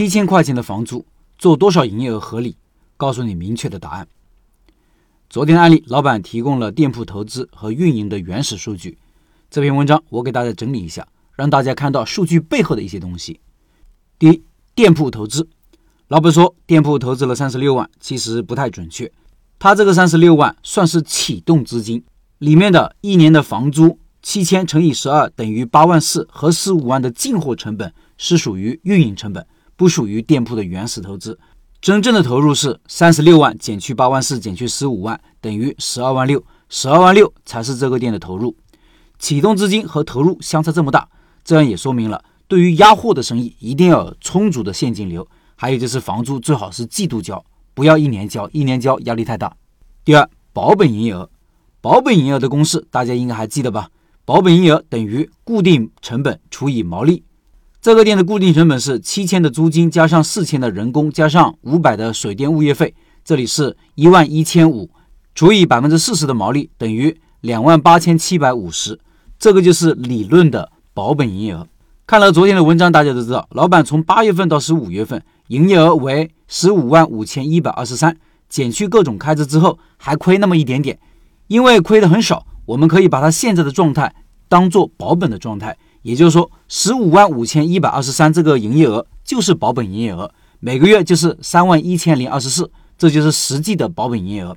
七千块钱的房租，做多少营业额合理？告诉你明确的答案。昨天的案例，老板提供了店铺投资和运营的原始数据。这篇文章我给大家整理一下，让大家看到数据背后的一些东西。第一，店铺投资，老板说店铺投资了三十六万，其实不太准确。他这个三十六万算是启动资金，里面的一年的房租七千乘以十二等于八万四，和十五万的进货成本是属于运营成本，不属于店铺的原始投资。真正的投入是三十六万减去八万四减去十五万等于十二万六，十二万六才是这个店的投入。启动资金和投入相差这么大，这样也说明了对于压货的生意一定要有充足的现金流。还有就是房租最好是季度交，不要一年交，一年交压力太大。第二，保本营业额，保本营业额的公式大家应该还记得吧？保本营业额等于固定成本除以毛利。这个店的固定成本是七千的租金加上四千的人工加上五百的水电物业费，这里是一万一千五除以百分之四十的毛利等于两万八千七百五十，这个就是理论的保本营业额。看了昨天的文章，大家都知道，老板从八月份到十五月份营业额为十五万五千一百二十三，减去各种开支之后还亏那么一点点，因为亏的很少，我们可以把他现在的状态当做保本的状态。也就是说，十五万五千一百二十三这个营业额就是保本营业额，每个月就是三万一千零二十四，这就是实际的保本营业额。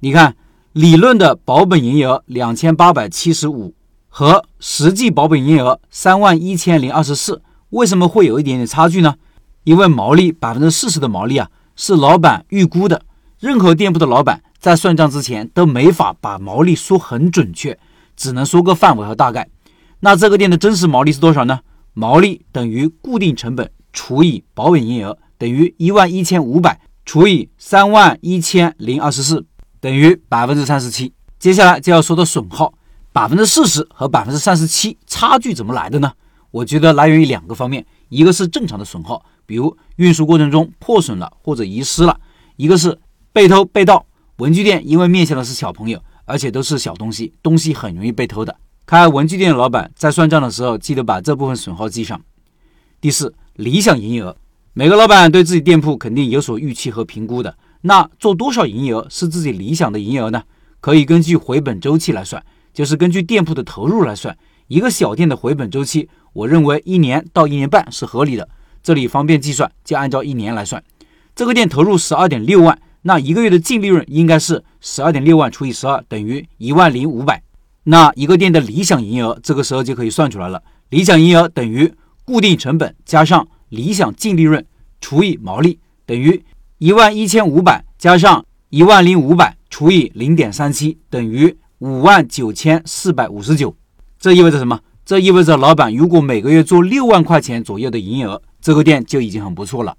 你看，理论的保本营业额两千八百七十五和实际保本营业额三万一千零二十四，为什么会有一点点差距呢？因为毛利百分之四十的毛利啊，是老板预估的。任何店铺的老板在算账之前都没法把毛利说很准确，只能说个范围和大概。那这个店的真实毛利是多少呢？毛利等于固定成本除以保本营业额等于一万一千五百除以三万一千零二十四等于百分之三十七。接下来就要说到损耗，百分之四十和百分之三十七差距怎么来的呢？我觉得来源于两个方面，一个是正常的损耗，比如运输过程中破损了或者遗失了；一个是被偷被盗。文具店因为面向的是小朋友，而且都是小东西，东西很容易被偷的。开文具店的老板在算账的时候，记得把这部分损耗记上。第四，理想营业额，每个老板对自己店铺肯定有所预期和评估的。那做多少营业额是自己理想的营业额呢？可以根据回本周期来算，就是根据店铺的投入来算。一个小店的回本周期，我认为一年到一年半是合理的。这里方便计算，就按照一年来算。这个店投入十二点六万，那一个月的净利润应该是十二点六万除以十二等于一万零五百。那一个店的理想营业额，这个时候就可以算出来了。理想营业额等于固定成本加上理想净利润除以毛利，等于一万一千五百加上一万零五百除以零点三七，等于五万九千四百五十九。这意味着什么？这意味着老板如果每个月做六万块钱左右的营业额，这个店就已经很不错了。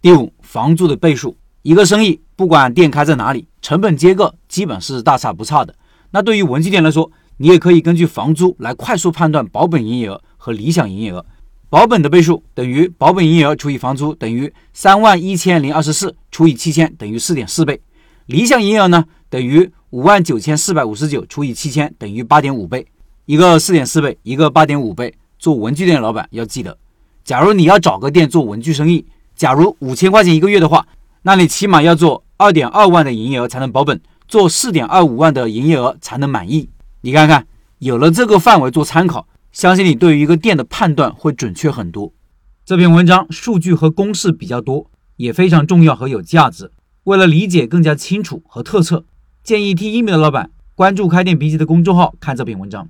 第五，房租的倍数。一个生意不管店开在哪里，成本结构基本是大差不差的。那对于文具店来说，你也可以根据房租来快速判断保本营业额和理想营业额。保本的倍数等于保本营业额除以房租等于三万一千零二十四除以七千等于四点四倍。理想营业额呢等于五万九千四百五十九除以七千等于八点五倍。一个四点四倍，一个八点五倍。做文具店的老板要记得，假如你要找个店做文具生意，假如五千块钱一个月的话，那你起码要做二点二万的营业额才能保本。做四点二五万的营业额才能满意。你看看，有了这个范围做参考，相信你对于一个店的判断会准确很多。这篇文章数据和公式比较多，也非常重要和有价值。为了理解更加清楚和透彻，建议听音频的老板关注开店笔记的公众号看这篇文章。